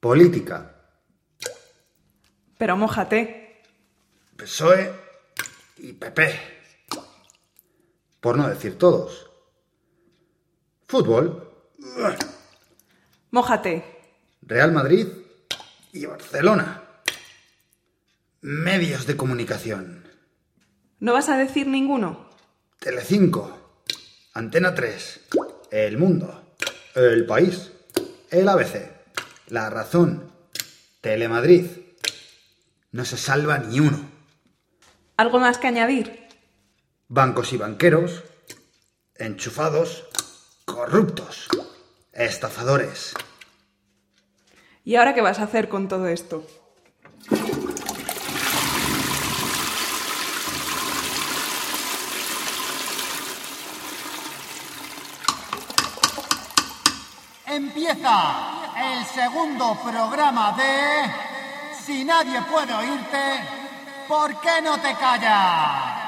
Política. Pero mójate. PSOE y PP. Por no decir todos. Fútbol. Mójate. Real Madrid y Barcelona. Medios de comunicación. ¿No vas a decir ninguno? Telecinco. Antena 3. El Mundo. El País. El ABC. La Razón. Telemadrid. No se salva ni uno. ¿Algo más que añadir? Bancos y banqueros. Enchufados. Corruptos. Estafadores. ¿Y ahora qué vas a hacer con todo esto? Empieza el segundo programa de Si nadie puede oírte, ¿por qué no te callas?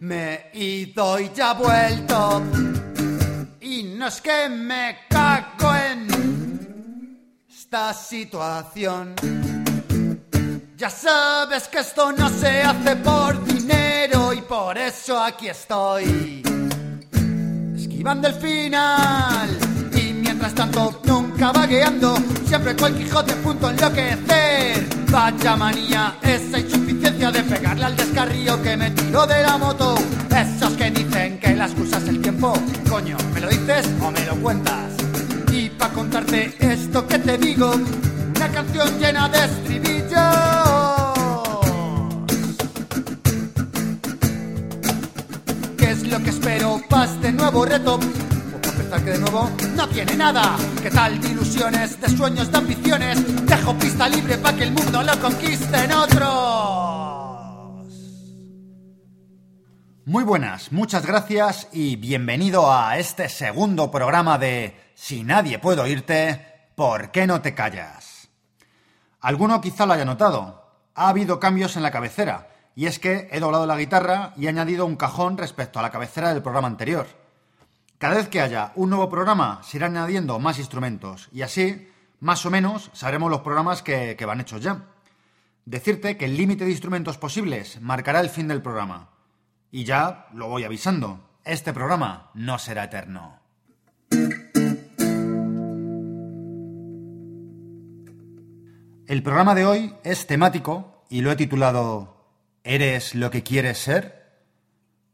Me he ido y ya vuelto. Y no es que me cago en esta situación. Ya sabes que esto no se hace por dinero y por eso aquí estoy. Esquivando el final y mientras tanto nunca vagueando, siempre cual Quijote punto enloquecer. Vaya manía, esa insuficiencia de pegarle al descarrío que me tiró de la moto. Esos que dicen que la excusa es el tiempo, coño, ¿me lo dices o me lo cuentas? Y pa' contarte esto que te digo, una canción llena de estribillos. Para este nuevo reto? Pues empezar que de nuevo no tiene nada. ¿Qué tal de ilusiones, de sueños, de ambiciones? Dejo pista libre para que el mundo lo conquisten otros. Muy buenas, muchas gracias y bienvenido a este segundo programa de Si nadie puede oírte, ¿por qué no te callas? Alguno quizá lo haya notado. Ha habido cambios en la cabecera, y es que he doblado la guitarra y he añadido un cajón respecto a la cabecera del programa anterior. Cada vez que haya un nuevo programa se irán añadiendo más instrumentos, y así, más o menos, sabremos los programas que, que van hechos ya. Decirte que el límite de instrumentos posibles marcará el fin del programa. Y ya lo voy avisando, este programa no será eterno. El programa de hoy es temático y lo he titulado ¿Eres lo que quieres ser?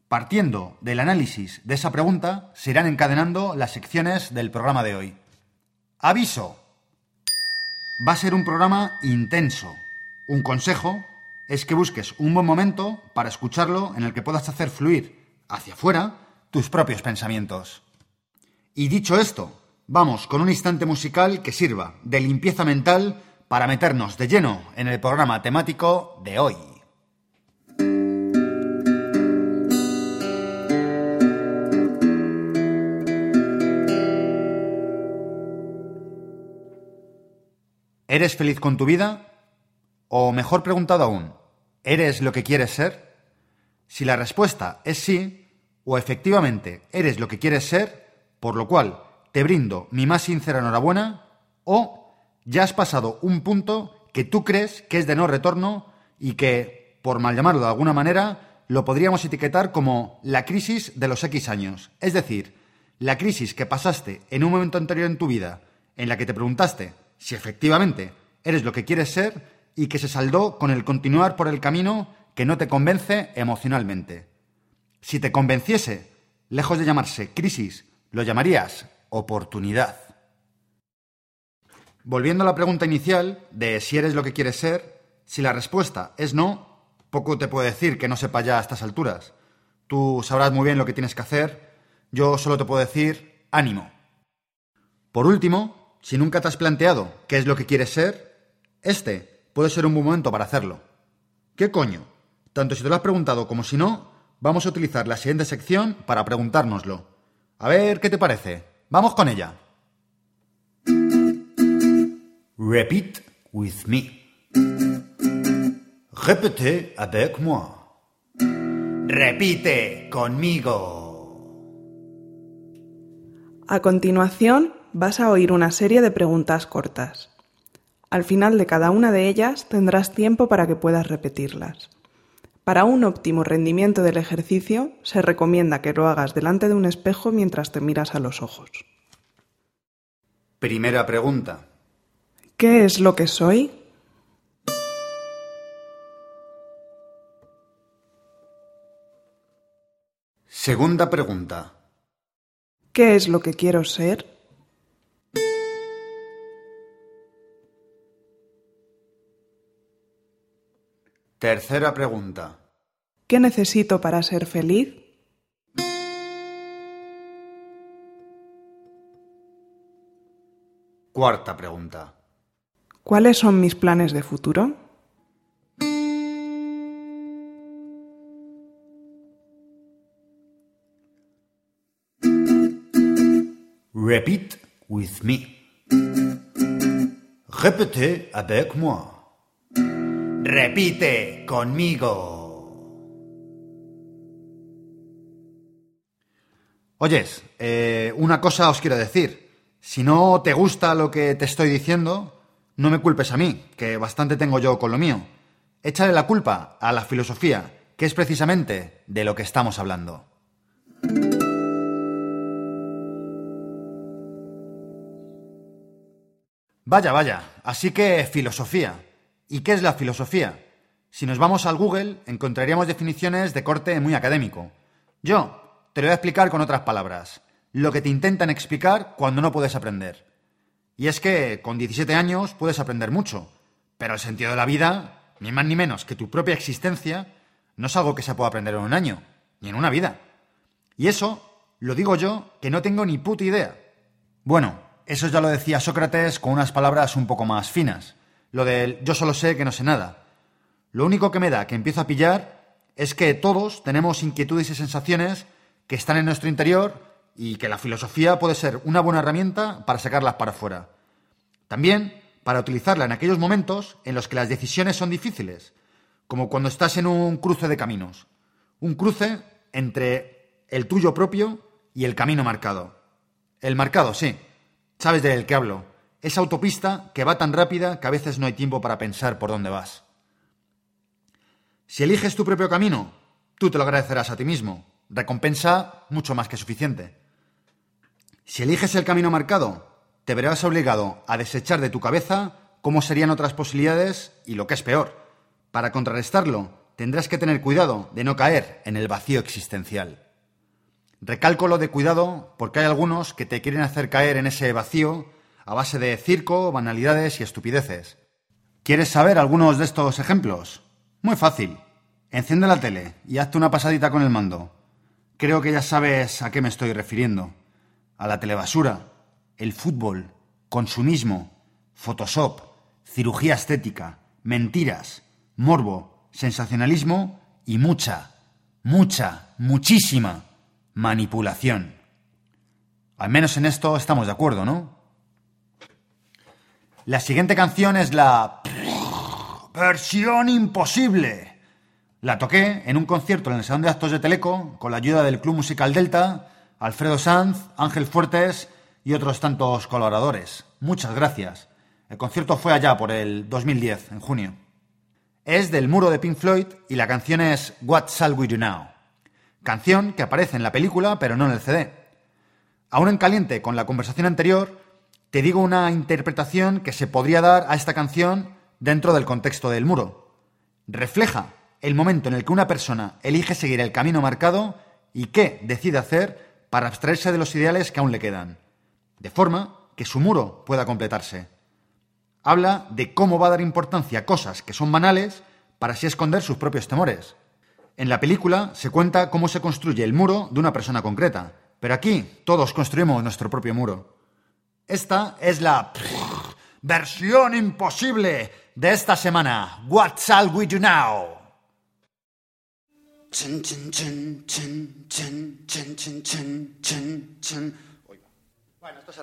Partiendo del análisis de esa pregunta, se irán encadenando las secciones del programa de hoy. Aviso. Va a ser un programa intenso. Un consejo es que busques un buen momento para escucharlo en el que puedas hacer fluir hacia afuera tus propios pensamientos. Y dicho esto, vamos con un instante musical que sirva de limpieza mental para meternos de lleno en el programa temático de hoy. ¿Eres feliz con tu vida? O mejor preguntado aún, ¿eres lo que quieres ser? Si la respuesta es sí, o efectivamente eres lo que quieres ser, por lo cual te brindo mi más sincera enhorabuena, o ya has pasado un punto que tú crees que es de no retorno y que, por mal llamarlo de alguna manera, lo podríamos etiquetar como la crisis de los X años. Es decir, la crisis que pasaste en un momento anterior en tu vida en la que te preguntaste si efectivamente eres lo que quieres ser y que se saldó con el continuar por el camino que no te convence emocionalmente. Si te convenciese, lejos de llamarse crisis, lo llamarías oportunidad. Volviendo a la pregunta inicial de si eres lo que quieres ser, si la respuesta es no, poco te puedo decir que no sepa ya a estas alturas. Tú sabrás muy bien lo que tienes que hacer, yo solo te puedo decir ánimo. Por último, si nunca te has planteado qué es lo que quieres ser, este puede ser un buen momento para hacerlo. ¿Qué coño? Tanto si te lo has preguntado como si no, vamos a utilizar la siguiente sección para preguntárnoslo. A ver, ¿qué te parece? Vamos con ella. Repeat with me. Répete avec moi. Repite conmigo. A continuación, vas a oír una serie de preguntas cortas. Al final de cada una de ellas tendrás tiempo para que puedas repetirlas. Para un óptimo rendimiento del ejercicio, se recomienda que lo hagas delante de un espejo mientras te miras a los ojos. Primera pregunta. ¿Qué es lo que soy? Segunda pregunta. ¿Qué es lo que quiero ser? Tercera pregunta. ¿Qué necesito para ser feliz? Cuarta pregunta. ¿Cuáles son mis planes de futuro? Repeat with me. Répete avec moi. Repite conmigo. Oyes, eh, una cosa os quiero decir. Si no te gusta lo que te estoy diciendo, no me culpes a mí, que bastante tengo yo con lo mío. Échale la culpa a la filosofía, que es precisamente de lo que estamos hablando. Vaya, vaya, así que filosofía. ¿Y qué es la filosofía? Si nos vamos al Google, encontraríamos definiciones de corte muy académico. Yo te lo voy a explicar con otras palabras. Lo que te intentan explicar cuando no puedes aprender. Y es que con 17 años puedes aprender mucho, pero el sentido de la vida, ni más ni menos que tu propia existencia, no es algo que se pueda aprender en un año, ni en una vida. Y eso lo digo yo que no tengo ni puta idea. Bueno, eso ya lo decía Sócrates con unas palabras un poco más finas. Lo del yo solo sé que no sé nada. Lo único que me da que empiezo a pillar es que todos tenemos inquietudes y sensaciones que están en nuestro interior y que la filosofía puede ser una buena herramienta para sacarlas para afuera. También para utilizarla en aquellos momentos en los que las decisiones son difíciles, como cuando estás en un cruce de caminos. Un cruce entre el tuyo propio y el camino marcado. El marcado, sí, Sabes del que hablo. Esa autopista que va tan rápida que a veces no hay tiempo para pensar por dónde vas. Si eliges tu propio camino, tú te lo agradecerás a ti mismo. Recompensa mucho más que suficiente. Si eliges el camino marcado, te verás obligado a desechar de tu cabeza cómo serían otras posibilidades y lo que es peor. Para contrarrestarlo, tendrás que tener cuidado de no caer en el vacío existencial. Recalco lo de cuidado porque hay algunos que te quieren hacer caer en ese vacío a base de circo, banalidades y estupideces. ¿Quieres saber algunos de estos ejemplos? Muy fácil. Enciende la tele y hazte una pasadita con el mando. Creo que ya sabes a qué me estoy refiriendo. A la telebasura, el fútbol, consumismo, Photoshop, cirugía estética, mentiras, morbo, sensacionalismo y mucha, mucha, muchísima manipulación. Al menos en esto estamos de acuerdo, ¿no? La siguiente canción es la versión imposible. La toqué en un concierto en el Salón de Actos de Teleco con la ayuda del Club Musical Delta, Alfredo Sanz, Ángel Fuertes y otros tantos colaboradores. Muchas gracias. El concierto fue allá por el 2010, en junio. Es del muro de Pink Floyd y la canción es What Shall We Do Now? Canción que aparece en la película pero no en el CD. Aún en caliente con la conversación anterior, te digo una interpretación que se podría dar a esta canción dentro del contexto del muro. Refleja el momento en el que una persona elige seguir el camino marcado y qué decide hacer para abstraerse de los ideales que aún le quedan, de forma que su muro pueda completarse. Habla de cómo va a dar importancia a cosas que son banales para así esconder sus propios temores. En la película se cuenta cómo se construye el muro de una persona concreta, pero aquí todos construimos nuestro propio muro. Esta es la versión imposible de esta semana. What shall we do now? Bueno, esto se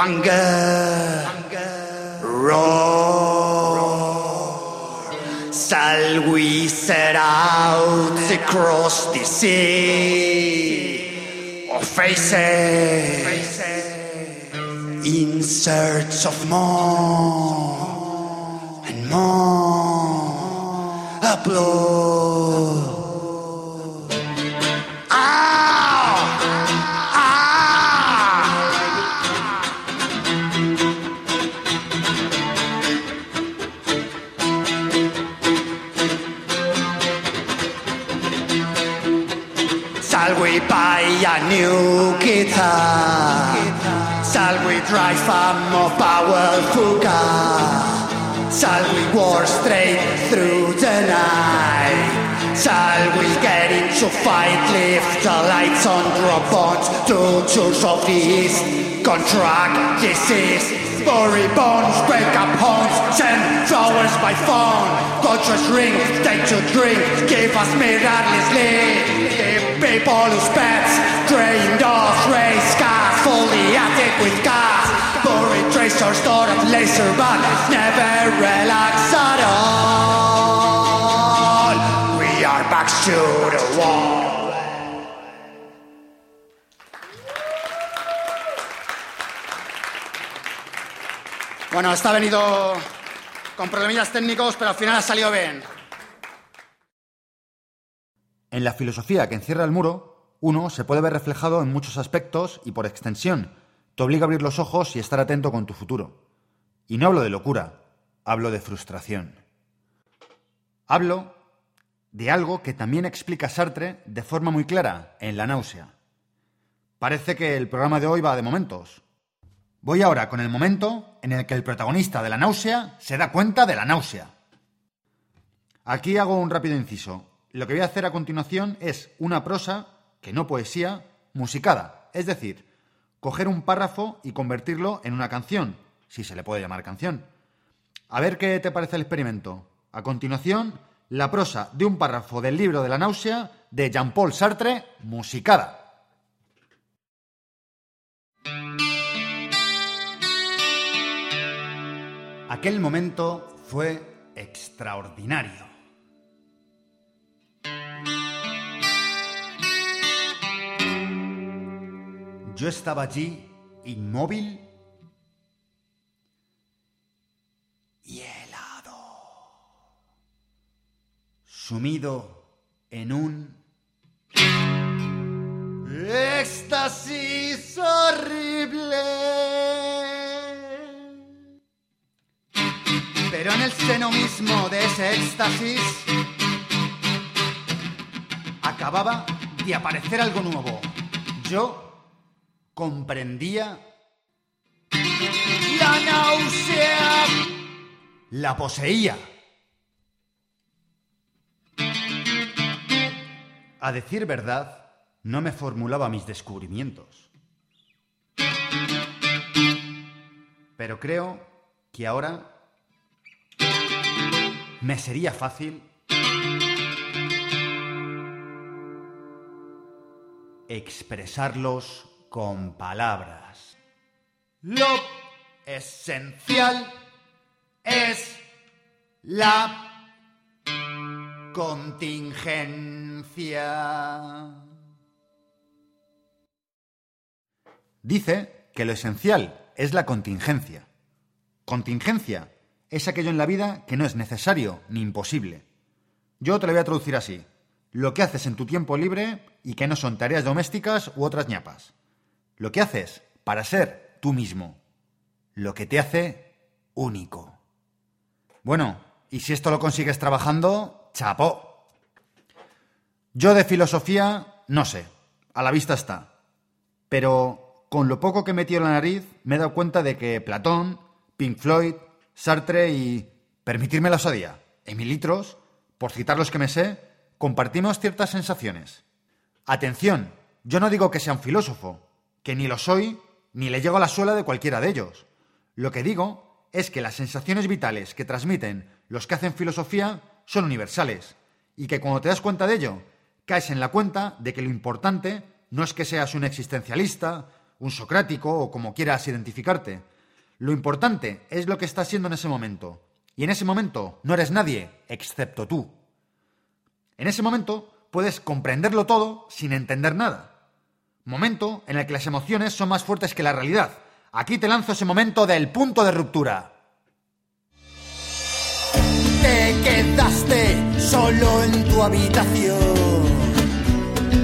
of anger roar. Shall we set out across the sea of faces? in search of more Shall we buy a new guitar? Shall we drive a more powerful car? Shall we walk straight through the night? Shall we get into fight, lift the lights on, drop bombs to church of east? Contract disease, bury bones, break up homes, send flowers by phone. Cultures ring, take to drink, give us mirrorlessly. Give people whose pets, trained off, race cars, fully attic with gas. Buried tracer stored at laser, but never relax at all. We are back to the wall. Bueno, está venido con problemillas técnicos, pero al final ha salido bien. En la filosofía que encierra el muro, uno se puede ver reflejado en muchos aspectos y por extensión, te obliga a abrir los ojos y estar atento con tu futuro. Y no hablo de locura, hablo de frustración. Hablo de algo que también explica Sartre de forma muy clara en La náusea. Parece que el programa de hoy va de momentos. Voy ahora con el momento en el que el protagonista de la náusea se da cuenta de la náusea. Aquí hago un rápido inciso. Lo que voy a hacer a continuación es una prosa, que no poesía, musicada, es decir, coger un párrafo y convertirlo en una canción, si se le puede llamar canción. A ver qué te parece el experimento. A continuación, la prosa de un párrafo del libro de la náusea de Jean-Paul Sartre, musicada. Aquel momento fue extraordinario. Yo estaba allí, inmóvil y helado, sumido en un éxtasis horrible. Pero en el seno mismo de ese éxtasis acababa de aparecer algo nuevo. Yo comprendía la náusea. La poseía. A decir verdad, no me formulaba mis descubrimientos. Pero creo que ahora me sería fácil expresarlos con palabras. Lo esencial es la contingencia. Dice que lo esencial es la contingencia. Contingencia es aquello en la vida que no es necesario ni imposible. Yo te lo voy a traducir así. Lo que haces en tu tiempo libre y que no son tareas domésticas u otras ñapas. Lo que haces para ser tú mismo. Lo que te hace único. Bueno, y si esto lo consigues trabajando, chapó. Yo de filosofía, no sé, a la vista está. Pero con lo poco que metió en la nariz, me he dado cuenta de que Platón, Pink Floyd, Sartre y, permitirme la osadía, Emilitros, por citar los que me sé, compartimos ciertas sensaciones. Atención, yo no digo que sea un filósofo, que ni lo soy, ni le llego a la suela de cualquiera de ellos. Lo que digo es que las sensaciones vitales que transmiten los que hacen filosofía son universales, y que cuando te das cuenta de ello, caes en la cuenta de que lo importante no es que seas un existencialista, un socrático o como quieras identificarte. Lo importante es lo que estás siendo en ese momento. Y en ese momento no eres nadie excepto tú. En ese momento puedes comprenderlo todo sin entender nada. Momento en el que las emociones son más fuertes que la realidad. Aquí te lanzo ese momento del punto de ruptura. Te quedaste solo en tu habitación.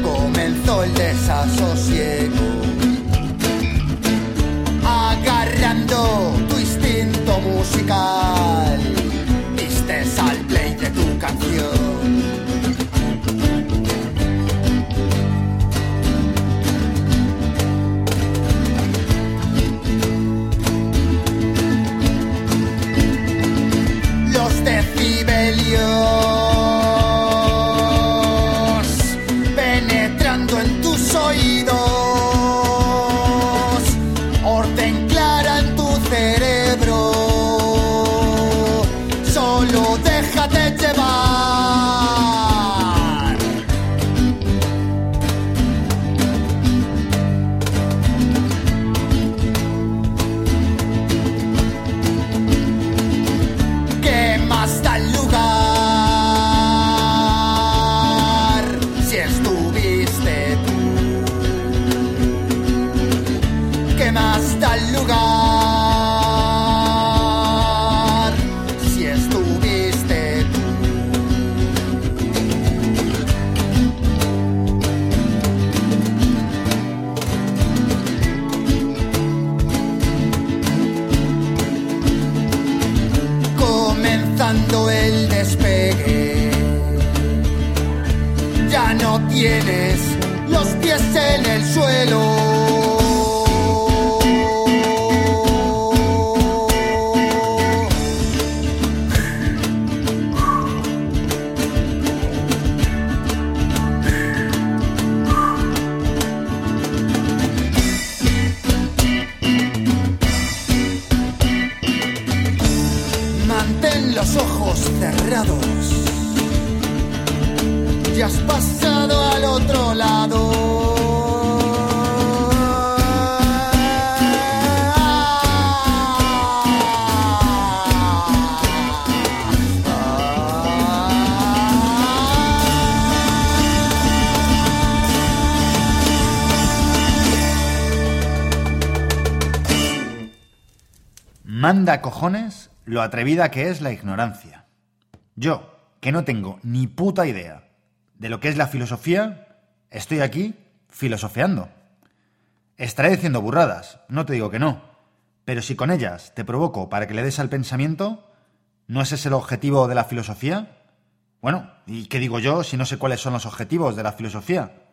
Comenzó el desasosiego. Agarrando tu instinto musical. Diste al play de tu canción. Manda cojones lo atrevida que es la ignorancia. Yo, que no tengo ni puta idea de lo que es la filosofía, estoy aquí filosofeando. Estaré diciendo burradas, no te digo que no, pero si con ellas te provoco para que le des al pensamiento, ¿no es ese el objetivo de la filosofía? Bueno, ¿y qué digo yo si no sé cuáles son los objetivos de la filosofía?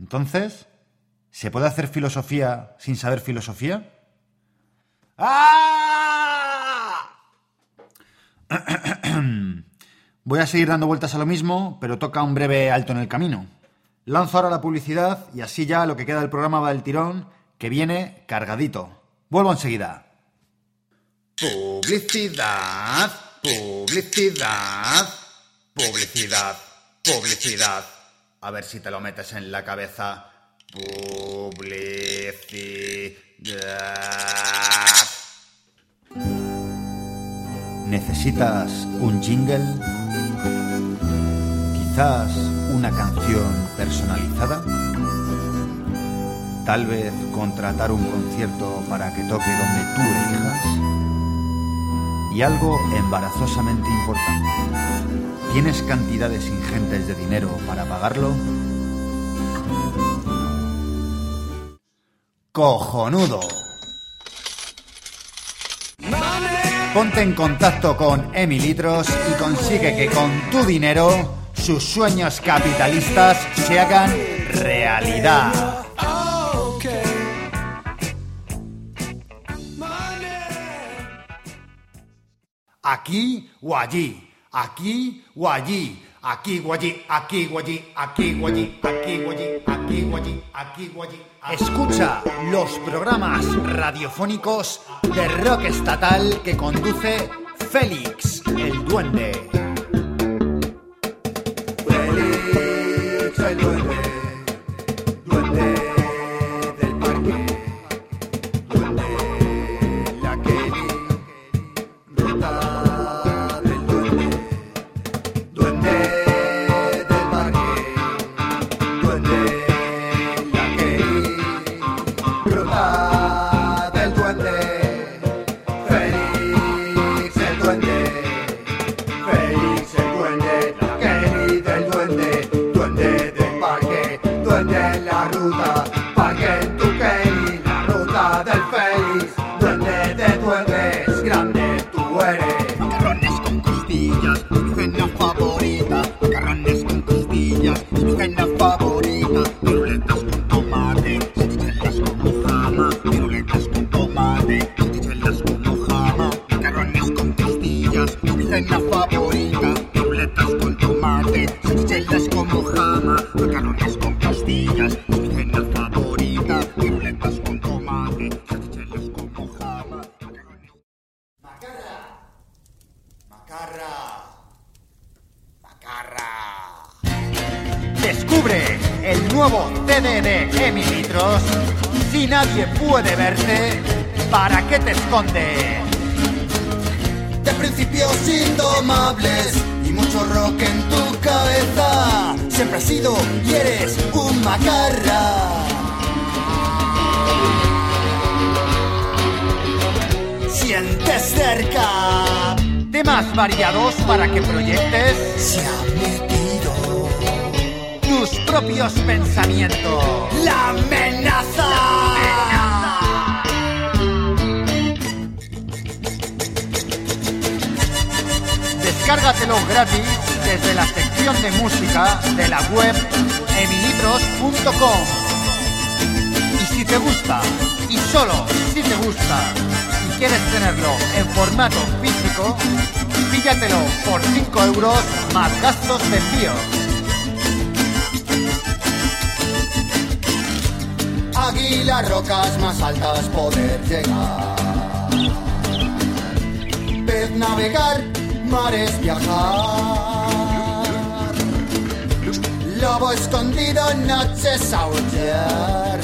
Entonces, ¿se puede hacer filosofía sin saber filosofía? ¡Ah! Voy a seguir dando vueltas a lo mismo, pero toca un breve alto en el camino. Lanzo ahora la publicidad y así ya lo que queda del programa va del tirón, que viene cargadito. Vuelvo enseguida. Publicidad, publicidad, publicidad, publicidad. A ver si te lo metes en la cabeza. Publicidad. ¿Necesitas un jingle? ¿Quizás una canción personalizada? ¿Tal vez contratar un concierto para que toque donde tú elijas? Y algo embarazosamente importante. ¿Tienes cantidades ingentes de dinero para pagarlo? ¡Cojonudo! Ponte en contacto con Emilitros y consigue que con tu dinero sus sueños capitalistas se hagan realidad. Aquí o allí, aquí o allí, aquí o allí, aquí o allí, aquí o allí, aquí o allí, aquí o allí, aquí o allí. Escucha los programas radiofónicos de rock estatal que conduce Félix, el duende. En tu cabeza. Siempre has sido y eres un macarra. Sientes cerca, Temas variados para que proyectes se ha metido tus propios pensamientos. la amenaza. Descárgatelo gratis desde la sección de música de la web emilitros.com. Y si te gusta, y solo si te gusta, y quieres tenerlo en formato físico, píllatelo por 5 euros más gastos de envío. Águilas rocas más altas poder llegar. Pez navegar, mares viajar. Lobo escondido, noches aullar.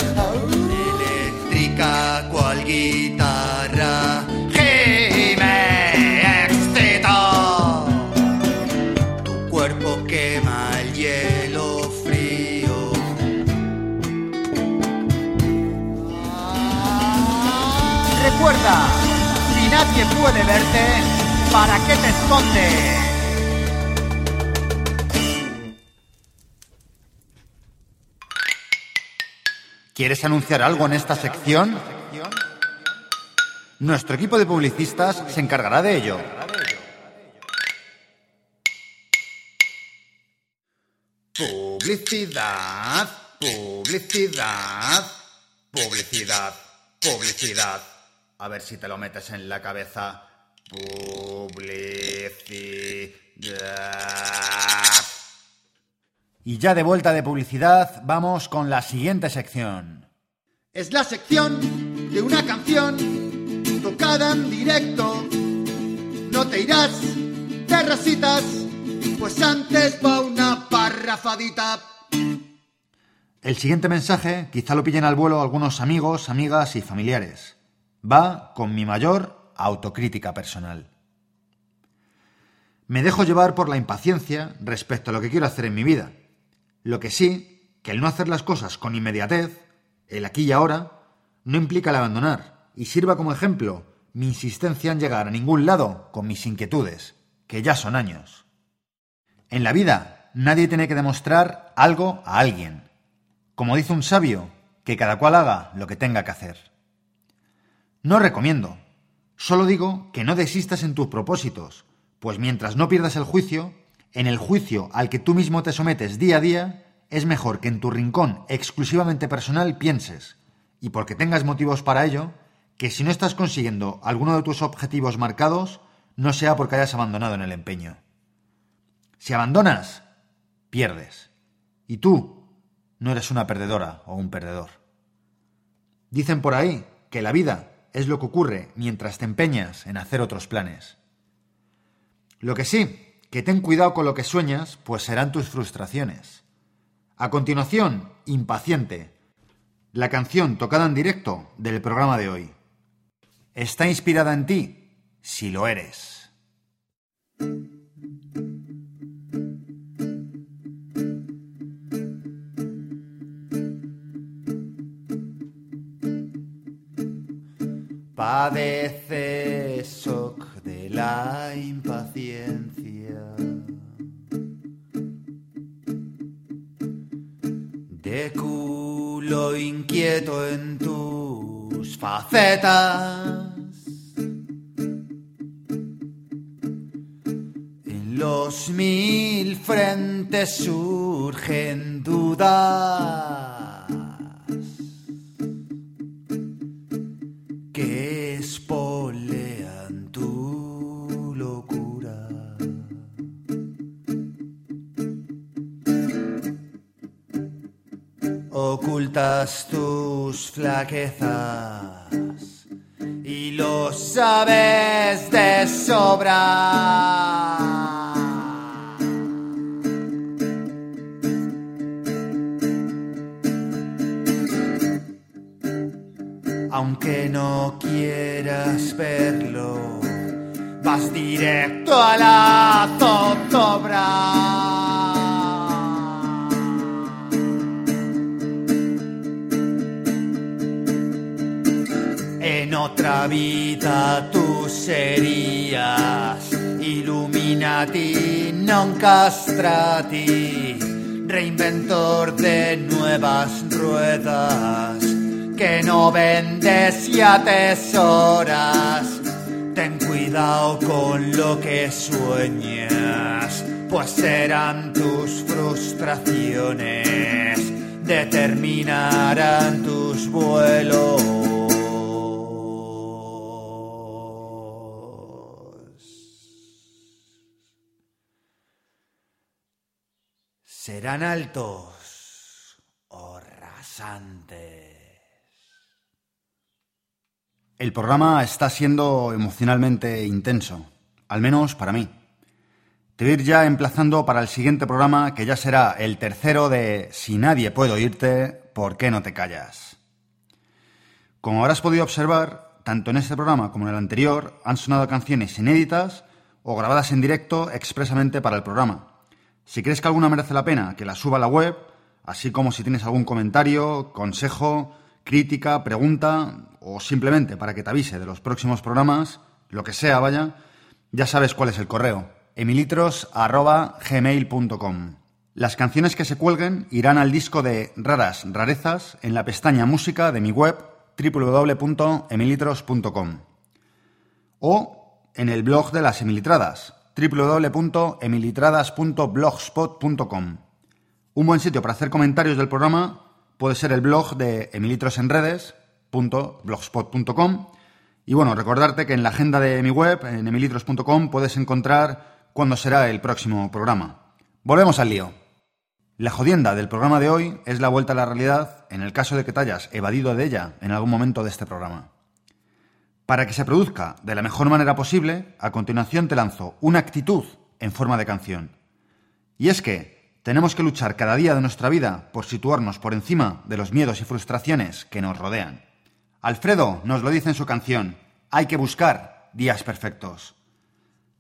Eléctrica cual guitarra. Gime, excita. Tu cuerpo quema el hielo frío. Recuerda, Si nadie puede verte, ¿para qué te escondes? ¿Quieres anunciar algo en esta sección? Nuestro equipo de publicistas se encargará de ello. Publicidad, publicidad, publicidad, publicidad. A ver si te lo metes en la cabeza. Publicidad. Y ya de vuelta de publicidad, vamos con la siguiente sección. Es la sección de una canción tocada en directo. No te irás rositas, pues antes va una parrafadita. El siguiente mensaje quizá lo pillen al vuelo algunos amigos, amigas y familiares. Va con mi mayor autocrítica personal. Me dejo llevar por la impaciencia respecto a lo que quiero hacer en mi vida. Lo que sí, que el no hacer las cosas con inmediatez, el aquí y ahora, no implica el abandonar, y sirva como ejemplo mi insistencia en llegar a ningún lado con mis inquietudes, que ya son años. En la vida, nadie tiene que demostrar algo a alguien. Como dice un sabio, que cada cual haga lo que tenga que hacer. No recomiendo, solo digo que no desistas en tus propósitos, pues mientras no pierdas el juicio, en el juicio al que tú mismo te sometes día a día, es mejor que en tu rincón exclusivamente personal pienses, y porque tengas motivos para ello, que si no estás consiguiendo alguno de tus objetivos marcados, no sea porque hayas abandonado en el empeño. Si abandonas, pierdes. Y tú no eres una perdedora o un perdedor. Dicen por ahí que la vida es lo que ocurre mientras te empeñas en hacer otros planes. Lo que sí, que ten cuidado con lo que sueñas, pues serán tus frustraciones. A continuación, Impaciente, la canción tocada en directo del programa de hoy. ¿Está inspirada en ti? Si lo eres. Padece shock de la impaciencia. De culo inquieto en tus facetas. En los mil frentes surgen dudas. Flaquezas y lo sabes de sobra. Reinventor de nuevas ruedas que no vendes y atesoras. Ten cuidado con lo que sueñas, pues serán tus frustraciones, determinarán tus vuelos. Serán altos o rasantes. El programa está siendo emocionalmente intenso, al menos para mí. Te voy a ir ya emplazando para el siguiente programa, que ya será el tercero de Si nadie puede oírte, ¿por qué no te callas? Como habrás podido observar, tanto en este programa como en el anterior han sonado canciones inéditas o grabadas en directo expresamente para el programa. Si crees que alguna merece la pena, que la suba a la web, así como si tienes algún comentario, consejo, crítica, pregunta o simplemente para que te avise de los próximos programas, lo que sea, vaya, ya sabes cuál es el correo, emilitros.gmail.com. Las canciones que se cuelguen irán al disco de Raras Rarezas en la pestaña Música de mi web www.emilitros.com o en el blog de las Emilitradas www.emilitradas.blogspot.com. Un buen sitio para hacer comentarios del programa puede ser el blog de emilitrosenredes.blogspot.com y bueno, recordarte que en la agenda de mi web, en emilitros.com, puedes encontrar cuándo será el próximo programa. Volvemos al lío. La jodienda del programa de hoy es la vuelta a la realidad en el caso de que te hayas evadido de ella en algún momento de este programa. Para que se produzca de la mejor manera posible, a continuación te lanzo una actitud en forma de canción. Y es que tenemos que luchar cada día de nuestra vida por situarnos por encima de los miedos y frustraciones que nos rodean. Alfredo nos lo dice en su canción, hay que buscar días perfectos.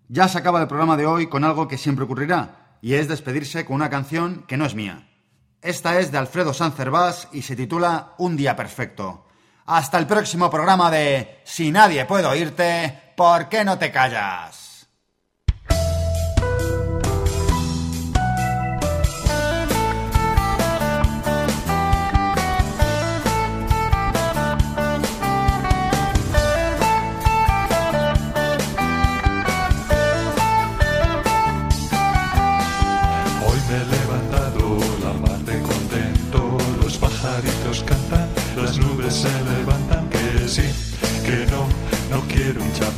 Ya se acaba el programa de hoy con algo que siempre ocurrirá, y es despedirse con una canción que no es mía. Esta es de Alfredo Sancervás y se titula Un día perfecto. Hasta el próximo programa de Si nadie puede oírte, ¿por qué no te callas?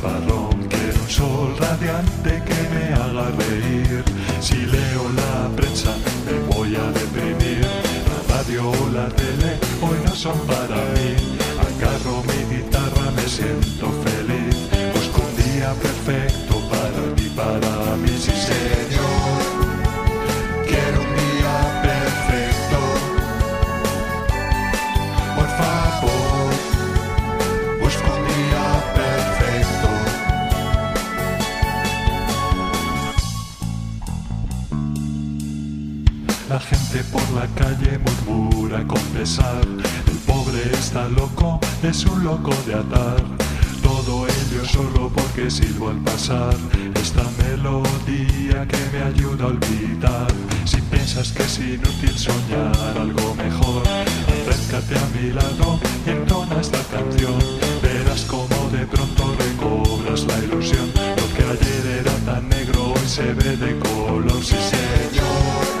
Chaparrón, quiero un sol radiante que me haga reír. Si leo la prensa me voy a deprimir, la radio o la tele hoy no son para mí. Agarro mi guitarra, me siento feliz, busco un día perfecto para mí, para mí, sí señor. Por la calle murmura con pesar. El pobre está loco, es un loco de atar. Todo ello solo porque silbo al pasar esta melodía que me ayuda a olvidar. Si piensas que es inútil soñar algo mejor, acércate a mi lado y entona esta canción. Verás como de pronto recobras la ilusión. Lo que ayer era tan negro hoy se ve de color, sí señor.